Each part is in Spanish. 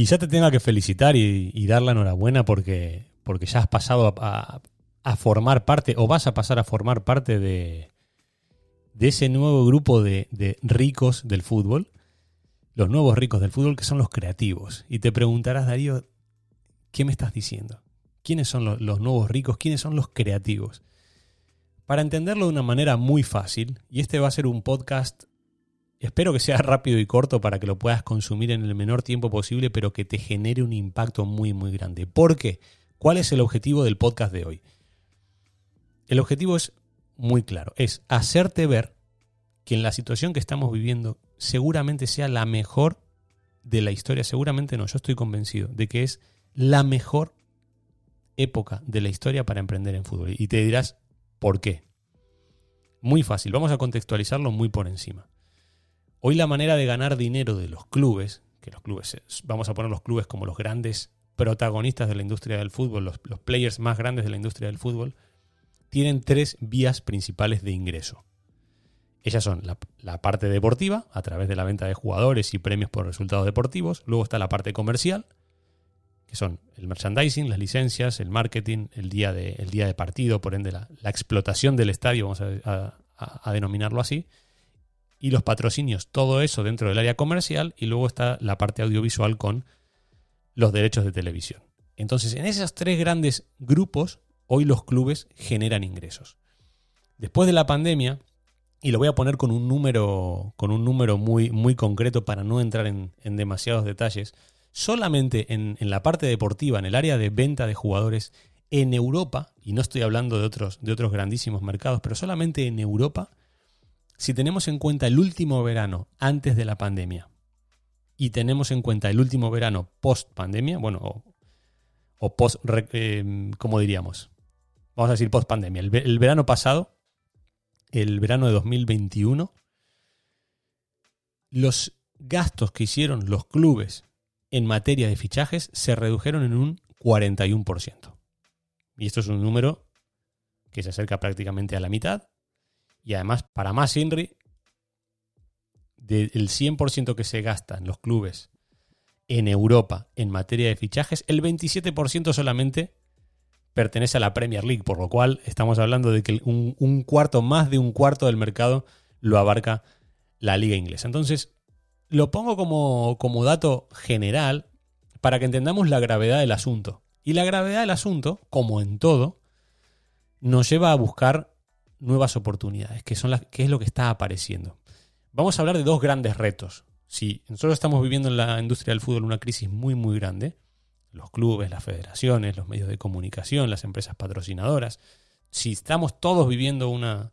quizá te tenga que felicitar y, dar la enhorabuena porque, porque ya has pasado a, formar parte o vas a pasar a formar parte de, de ese nuevo grupo de, ricos del fútbol, los nuevos ricos del fútbol que son los creativos. Y te preguntarás, Darío, ¿qué me estás diciendo? ¿Quiénes son los, los nuevos ricos? ¿Quiénes son los creativos? Para entenderlo de una manera muy fácil, y este va a ser un podcast Espero que sea rápido y corto para que lo puedas consumir en el menor tiempo posible, pero que te genere un impacto muy, muy grande. ¿Por qué? ¿Cuál es el objetivo del podcast de hoy? El objetivo es muy claro, es hacerte ver que en la situación que estamos viviendo seguramente sea la mejor de la historia, seguramente no, yo estoy convencido de que es la mejor época de la historia para emprender en fútbol. Y te dirás, ¿por qué? Muy fácil, vamos a contextualizarlo muy por encima. Hoy la manera de ganar dinero de los clubes, que los clubes, vamos a poner los clubes como los grandes protagonistas de la industria del fútbol, los, players más grandes de la industria del fútbol, tienen tres vías principales de ingreso. Ellas son la, la, parte deportiva, a través de la venta de jugadores y premios por resultados deportivos. Luego está la parte comercial, que son el merchandising, las licencias, el marketing, el día de, el día de partido, por ende la, explotación del estadio, vamos a denominarlo así y los patrocinios, todo eso dentro del área comercial y luego está la parte audiovisual con los derechos de televisión. Entonces, en esos tres grandes grupos, hoy los clubes generan ingresos. Después de la pandemia, y lo voy a poner con un número, con un número muy, muy concreto para no entrar en, demasiados detalles, solamente en, en, la parte deportiva, en el área de venta de jugadores en Europa, y no estoy hablando de otros, de otros grandísimos mercados, pero solamente en Europa, si tenemos en cuenta el último verano antes de la pandemia y tenemos en cuenta el último verano post pandemia, bueno, o, post, eh, ¿cómo diríamos? Vamos a decir post pandemia. El, el verano pasado, el verano de 2021, los gastos que hicieron los clubes en materia de fichajes se redujeron en un 41%. Y esto es un número que se acerca prácticamente a la mitad y además, para más Inri, del 100% que se gasta en los clubes en Europa en materia de fichajes, el 27% solamente pertenece a la Premier League, por lo cual estamos hablando de que un, cuarto, más de un cuarto del mercado lo abarca la liga inglesa. Entonces, lo pongo como, como dato general para que entendamos la gravedad del asunto. Y la gravedad del asunto, como en todo, nos lleva a buscar nuevas oportunidades, que, son las, que es lo que está apareciendo. Vamos a hablar de dos grandes retos. Si nosotros estamos viviendo en la industria del fútbol una crisis muy, muy grande, los clubes, las federaciones, los medios de comunicación, las empresas patrocinadoras, si estamos todos viviendo una,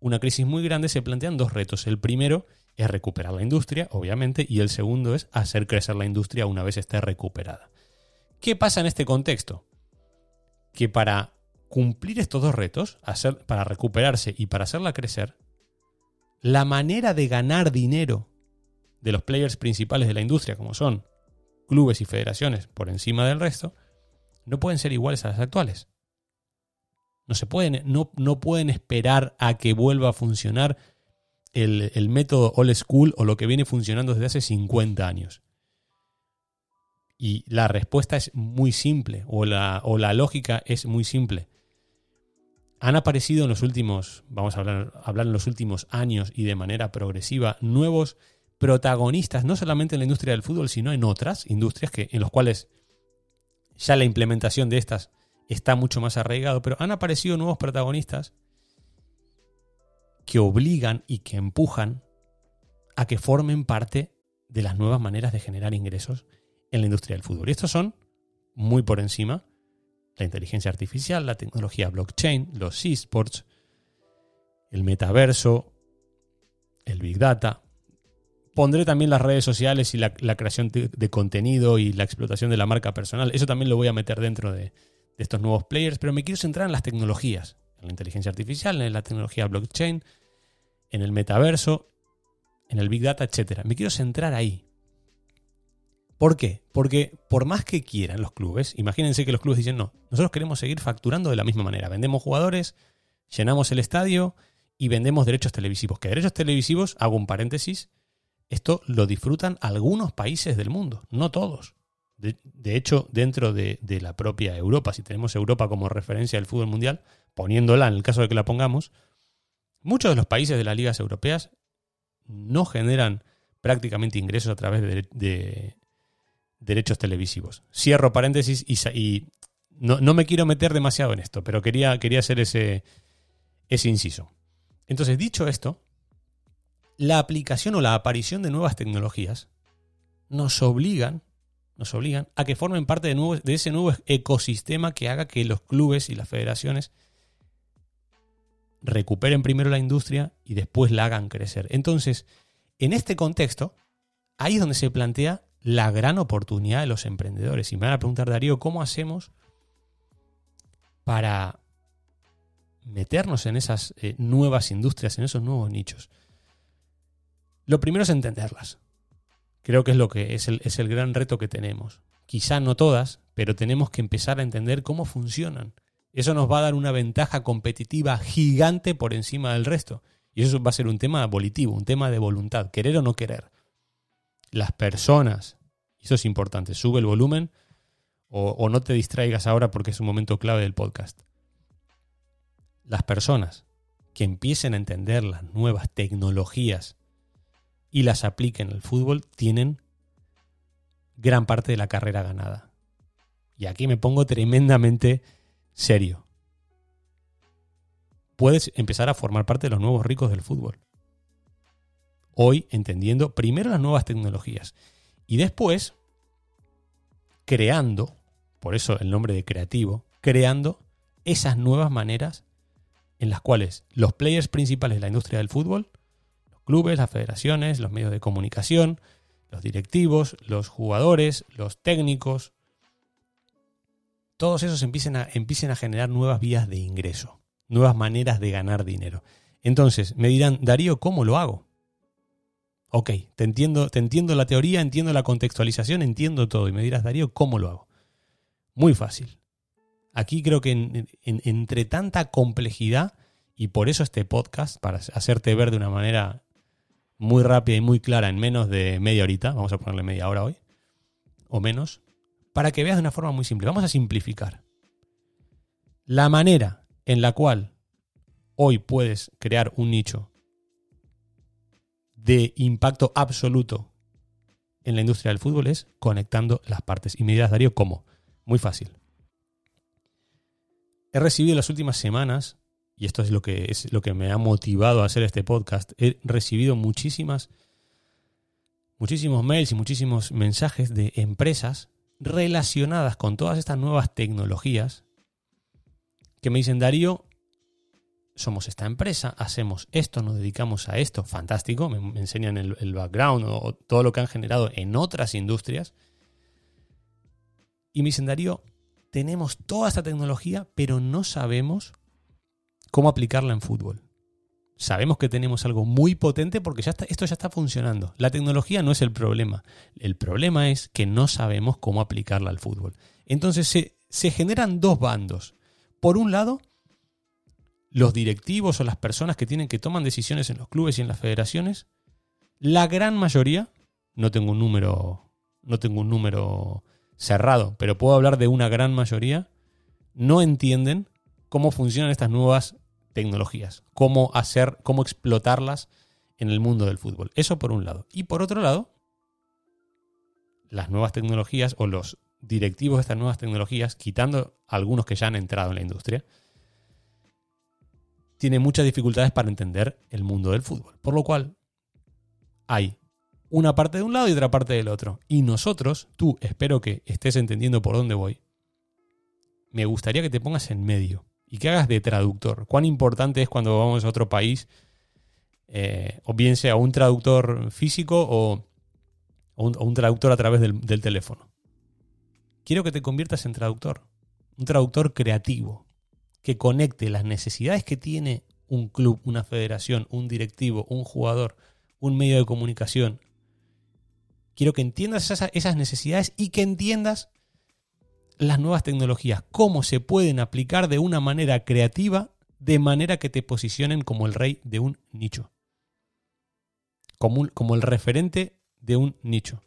una crisis muy grande, se plantean dos retos. El primero es recuperar la industria, obviamente, y el segundo es hacer crecer la industria una vez esté recuperada. ¿Qué pasa en este contexto? Que para cumplir estos dos retos, para recuperarse y para hacerla crecer, la manera de ganar dinero de los players principales de la industria, como son clubes y federaciones por encima del resto, no pueden ser iguales a las actuales. No, se pueden, no, no pueden esperar a que vuelva a funcionar el, el, método old school o lo que viene funcionando desde hace 50 años. Y la respuesta es muy simple, o la, o la lógica es muy simple han aparecido en los últimos, vamos a hablar, hablar, en los últimos años y de manera progresiva, nuevos protagonistas, no solamente en la industria del fútbol, sino en otras industrias que, en las cuales ya la implementación de estas está mucho más arraigado, pero han aparecido nuevos protagonistas que obligan y que empujan a que formen parte de las nuevas maneras de generar ingresos en la industria del fútbol. Y estos son, muy por encima, la inteligencia artificial, la tecnología blockchain, los esports, el metaverso, el big data. Pondré también las redes sociales y la, creación de, contenido y la explotación de la marca personal. Eso también lo voy a meter dentro de, estos nuevos players, pero me quiero centrar en las tecnologías, en la inteligencia artificial, en la tecnología blockchain, en el metaverso, en el big data, etc. Me quiero centrar ahí, ¿Por qué? Porque por más que quieran los clubes, imagínense que los clubes dicen, no, nosotros queremos seguir facturando de la misma manera. Vendemos jugadores, llenamos el estadio y vendemos derechos televisivos. Que derechos televisivos, hago un paréntesis, esto lo disfrutan algunos países del mundo, no todos. De, hecho, dentro de, de, la propia Europa, si tenemos Europa como referencia del fútbol mundial, poniéndola en el caso de que la pongamos, muchos de los países de las ligas europeas no generan prácticamente ingresos a través de, derechos televisivos. Cierro paréntesis y, no, me quiero meter demasiado en esto, pero quería, quería hacer ese, ese inciso. Entonces, dicho esto, la aplicación o la aparición de nuevas tecnologías nos obligan, nos obligan a que formen parte de, de ese nuevo ecosistema que haga que los clubes y las federaciones recuperen primero la industria y después la hagan crecer. Entonces, en este contexto, ahí es donde se plantea la gran oportunidad de los emprendedores. Y me van a preguntar, Darío, ¿cómo hacemos para meternos en esas eh, nuevas industrias, en esos nuevos nichos? Lo primero es entenderlas. Creo que es lo que es el, es el gran reto que tenemos. Quizá no todas, pero tenemos que empezar a entender cómo funcionan. Eso nos va a dar una ventaja competitiva gigante por encima del resto. Y eso va a ser un tema volitivo, un tema de voluntad, querer o no querer. Las personas, eso es importante, sube el volumen o, o no te distraigas ahora porque es un momento clave del podcast. Las personas que empiecen a entender las nuevas tecnologías y las apliquen al fútbol tienen gran parte de la carrera ganada. Y aquí me pongo tremendamente serio puedes empezar a formar parte de los nuevos ricos del fútbol. Hoy entendiendo primero las nuevas tecnologías y después creando, por eso el nombre de creativo, creando esas nuevas maneras en las cuales los players principales de la industria del fútbol, los clubes, las federaciones, los medios de comunicación, los directivos, los jugadores, los técnicos, todos esos empiecen a, empiecen a generar nuevas vías de ingreso nuevas maneras de ganar dinero. Entonces, me dirán, Darío, ¿cómo lo hago? Ok, te entiendo, te entiendo la teoría, entiendo la contextualización, entiendo todo. Y me dirás, Darío, ¿cómo lo hago? Muy fácil. Aquí creo que entre tanta complejidad, y por eso este podcast, para hacerte ver de una manera muy rápida y muy clara en menos de media horita, vamos a ponerle media hora hoy, o menos, para que veas de una forma muy simple. Vamos a simplificar. La manera en la cual hoy puedes crear un nicho de impacto absoluto en la industria del fútbol es conectando las partes. Y me dirás, Darío, ¿cómo? Muy fácil. He recibido en las últimas semanas, y esto es lo que, es lo que me ha motivado a hacer este podcast, he recibido muchísimas, muchísimos mails y muchísimos mensajes de empresas relacionadas con todas estas nuevas tecnologías que me dicen, Darío, somos esta empresa, hacemos esto, nos dedicamos a esto, fantástico, me, enseñan el, background o todo lo que han generado en otras industrias. Y me dicen, Darío, tenemos toda esta tecnología, pero no sabemos cómo aplicarla en fútbol. Sabemos que tenemos algo muy potente porque ya está, esto ya está funcionando. La tecnología no es el problema. El problema es que no sabemos cómo aplicarla al fútbol. Entonces se, se generan dos bandos por un lado, los directivos o las personas que tienen que toman decisiones en los clubes y en las federaciones, la gran mayoría, no tengo un número, no tengo un número cerrado, pero puedo hablar de una gran mayoría, no entienden cómo funcionan estas nuevas tecnologías, cómo hacer, cómo explotarlas en el mundo del fútbol. Eso por un lado. Y por otro lado, las nuevas tecnologías o los directivos de estas nuevas tecnologías, quitando algunos que ya han entrado en la industria, tienen muchas dificultades para entender el mundo del fútbol. Por lo cual, hay una parte de un lado y otra parte del otro. Y nosotros, tú, espero que estés entendiendo por dónde voy, me gustaría que te pongas en medio y que hagas de traductor. Cuán importante es cuando vamos a otro país, eh, o bien sea un traductor físico o, un, traductor a través del teléfono quiero que te conviertas en traductor. Un traductor creativo, que conecte las necesidades que tiene un club, una federación, un directivo, un jugador, un medio de comunicación. Quiero que entiendas esas, necesidades y que entiendas las nuevas tecnologías, cómo se pueden aplicar de una manera creativa, de manera que te posicionen como el rey de un nicho, como, el referente de un nicho.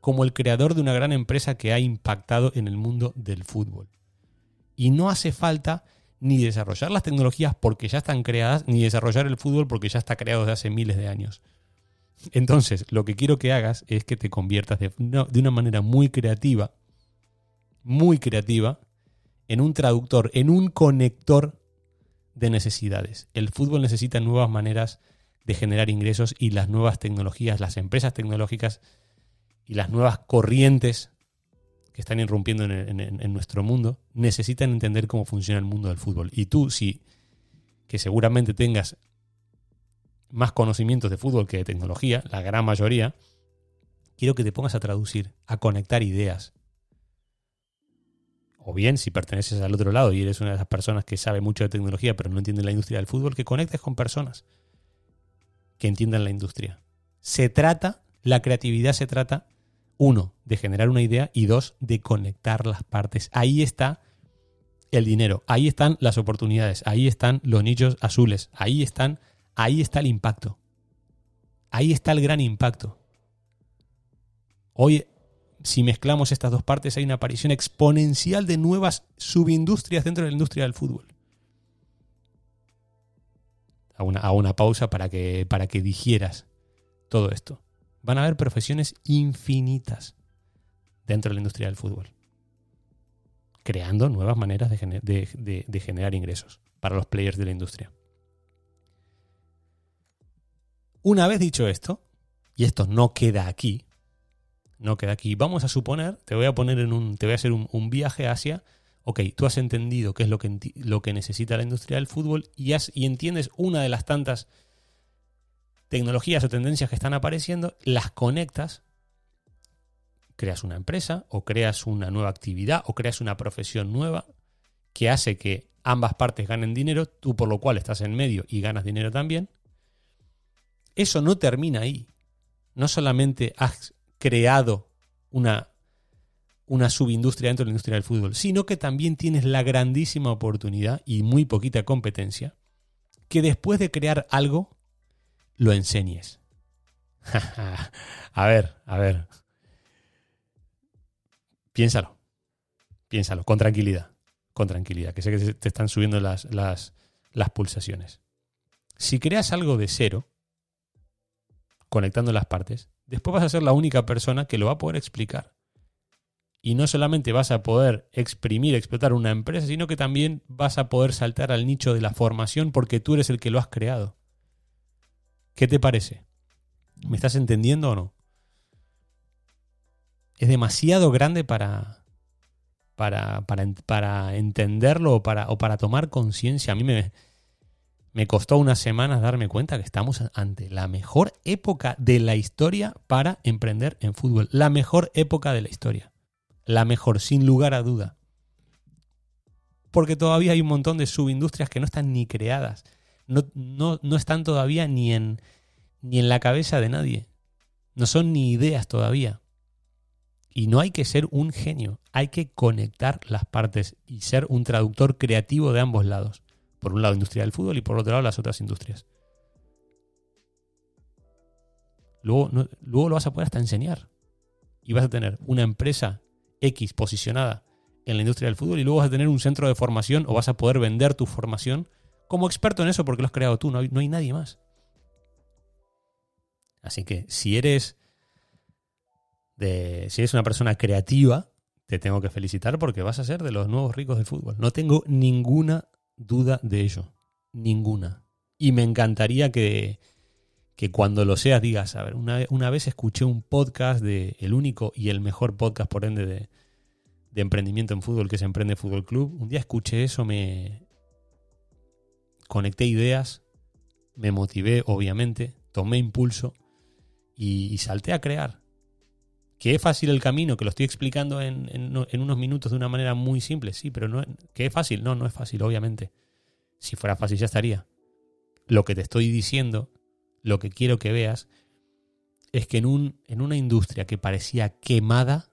como el creador de una gran empresa que ha impactado en el mundo del fútbol. Y no hace falta ni desarrollar las tecnologías porque ya están creadas, ni desarrollar el fútbol porque ya está creado desde hace miles de años. Entonces, lo que quiero que hagas es que te conviertas de una, manera muy creativa, muy creativa, en un traductor, en un conector de necesidades. El fútbol necesita nuevas maneras de generar ingresos y las nuevas tecnologías, las empresas tecnológicas y las nuevas corrientes que están irrumpiendo en, nuestro mundo necesitan entender cómo funciona el mundo del fútbol. Y tú, si que seguramente tengas más conocimientos de fútbol que de tecnología, la gran mayoría, quiero que te pongas a traducir, a conectar ideas. O bien, si perteneces al otro lado y eres una de esas personas que sabe mucho de tecnología pero no entiende la industria del fútbol, que conectes con personas que entiendan la industria. Se trata, la creatividad se trata uno, de generar una idea y dos, de conectar las partes. Ahí está el dinero, ahí están las oportunidades, ahí están los nichos azules, ahí están, ahí está el impacto. Ahí está el gran impacto. Hoy, si mezclamos estas dos partes, hay una aparición exponencial de nuevas subindustrias dentro de la industria del fútbol. A una pausa para que, para que digieras todo esto van a haber profesiones infinitas dentro de la industria del fútbol, creando nuevas maneras de, generar ingresos para los players de la industria. Una vez dicho esto, y esto no queda aquí, no queda aquí, vamos a suponer, te voy a poner en un, te voy a hacer un, viaje hacia, ok, tú has entendido qué es lo que, lo que necesita la industria del fútbol y, has, y entiendes una de las tantas tecnologías o tendencias que están apareciendo, las conectas, creas una empresa o creas una nueva actividad o creas una profesión nueva que hace que ambas partes ganen dinero, tú por lo cual estás en medio y ganas dinero también. Eso no termina ahí. No solamente has creado una, una subindustria dentro de la industria del fútbol, sino que también tienes la grandísima oportunidad y muy poquita competencia que después de crear algo lo enseñes. a ver, a ver. Piénsalo. Piénsalo, con tranquilidad. Con tranquilidad, que sé que te están subiendo las, las, las pulsaciones. Si creas algo de cero, conectando las partes, después vas a ser la única persona que lo va a poder explicar. Y no solamente vas a poder exprimir, explotar una empresa, sino que también vas a poder saltar al nicho de la formación porque tú eres el que lo has creado. ¿Qué te parece? ¿Me estás entendiendo o no? Es demasiado grande para, para, para, entenderlo o para, o para tomar conciencia. A mí me, me costó unas semanas darme cuenta que estamos ante la mejor época de la historia para emprender en fútbol. La mejor época de la historia. La mejor, sin lugar a duda. Porque todavía hay un montón de subindustrias que no están ni creadas no, están todavía ni en, ni en la cabeza de nadie. No son ni ideas todavía. Y no hay que ser un genio, hay que conectar las partes y ser un traductor creativo de ambos lados. Por un lado, industria del fútbol y por otro lado, las otras industrias. Luego, luego lo vas a poder hasta enseñar. Y vas a tener una empresa X posicionada en la industria del fútbol y luego vas a tener un centro de formación o vas a poder vender tu formación como experto en eso porque lo has creado tú, no hay, nadie más. Así que si eres de, si eres una persona creativa, te tengo que felicitar porque vas a ser de los nuevos ricos del fútbol. No tengo ninguna duda de ello. Ninguna. Y me encantaría que, que cuando lo seas digas, a ver, una, una, vez escuché un podcast de el único y el mejor podcast por ende de, de emprendimiento en fútbol que es Emprende Fútbol Club. Un día escuché eso, me, conecté ideas, me motivé, obviamente, tomé impulso y, salté a crear. Que es fácil el camino, que lo estoy explicando en, unos minutos de una manera muy simple, sí, pero no, que es fácil, no, no es fácil, obviamente. Si fuera fácil ya estaría. Lo que te estoy diciendo, lo que quiero que veas, es que en, un, en una industria que parecía quemada,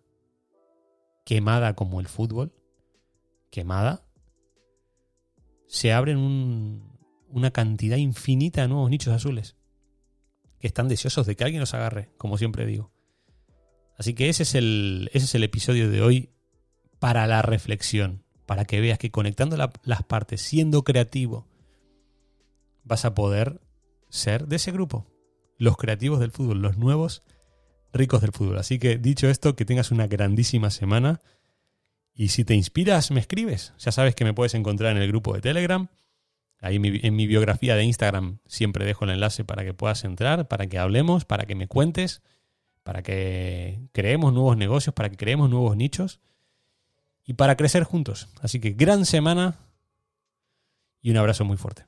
quemada como el fútbol, quemada, se abren una cantidad infinita de nuevos nichos azules que están deseosos de que alguien los agarre, como siempre digo. Así que ese es el, ese es el episodio de hoy para la reflexión, para que veas que conectando las partes, siendo creativo, vas a poder ser de ese grupo, los creativos del fútbol, los nuevos ricos del fútbol. Así que dicho esto, que tengas una grandísima semana y si te inspiras, me escribes. Ya sabes que me puedes encontrar en el grupo de Telegram. Ahí en mi, biografía de Instagram siempre dejo el enlace para que puedas entrar, para que hablemos, para que me cuentes, para que creemos nuevos negocios, para que creemos nuevos nichos y para crecer juntos. Así que gran semana y un abrazo muy fuerte.